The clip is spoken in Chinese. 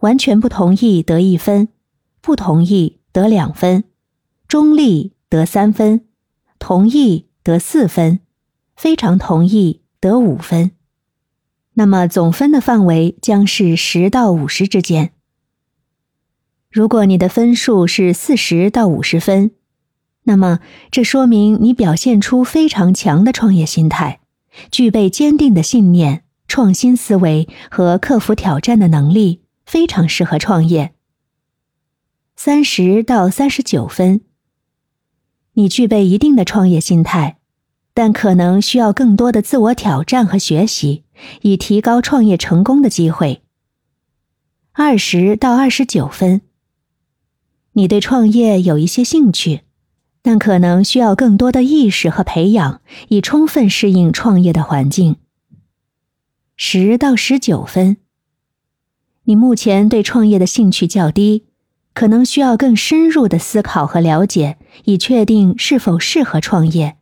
完全不同意得一分，不同意得两分，中立得三分，同意得四分，非常同意得五分。那么总分的范围将是十到五十之间。如果你的分数是四十到五十分，那么这说明你表现出非常强的创业心态，具备坚定的信念、创新思维和克服挑战的能力，非常适合创业。三十到三十九分，你具备一定的创业心态。但可能需要更多的自我挑战和学习，以提高创业成功的机会。二十到二十九分，你对创业有一些兴趣，但可能需要更多的意识和培养，以充分适应创业的环境。十到十九分，你目前对创业的兴趣较低，可能需要更深入的思考和了解，以确定是否适合创业。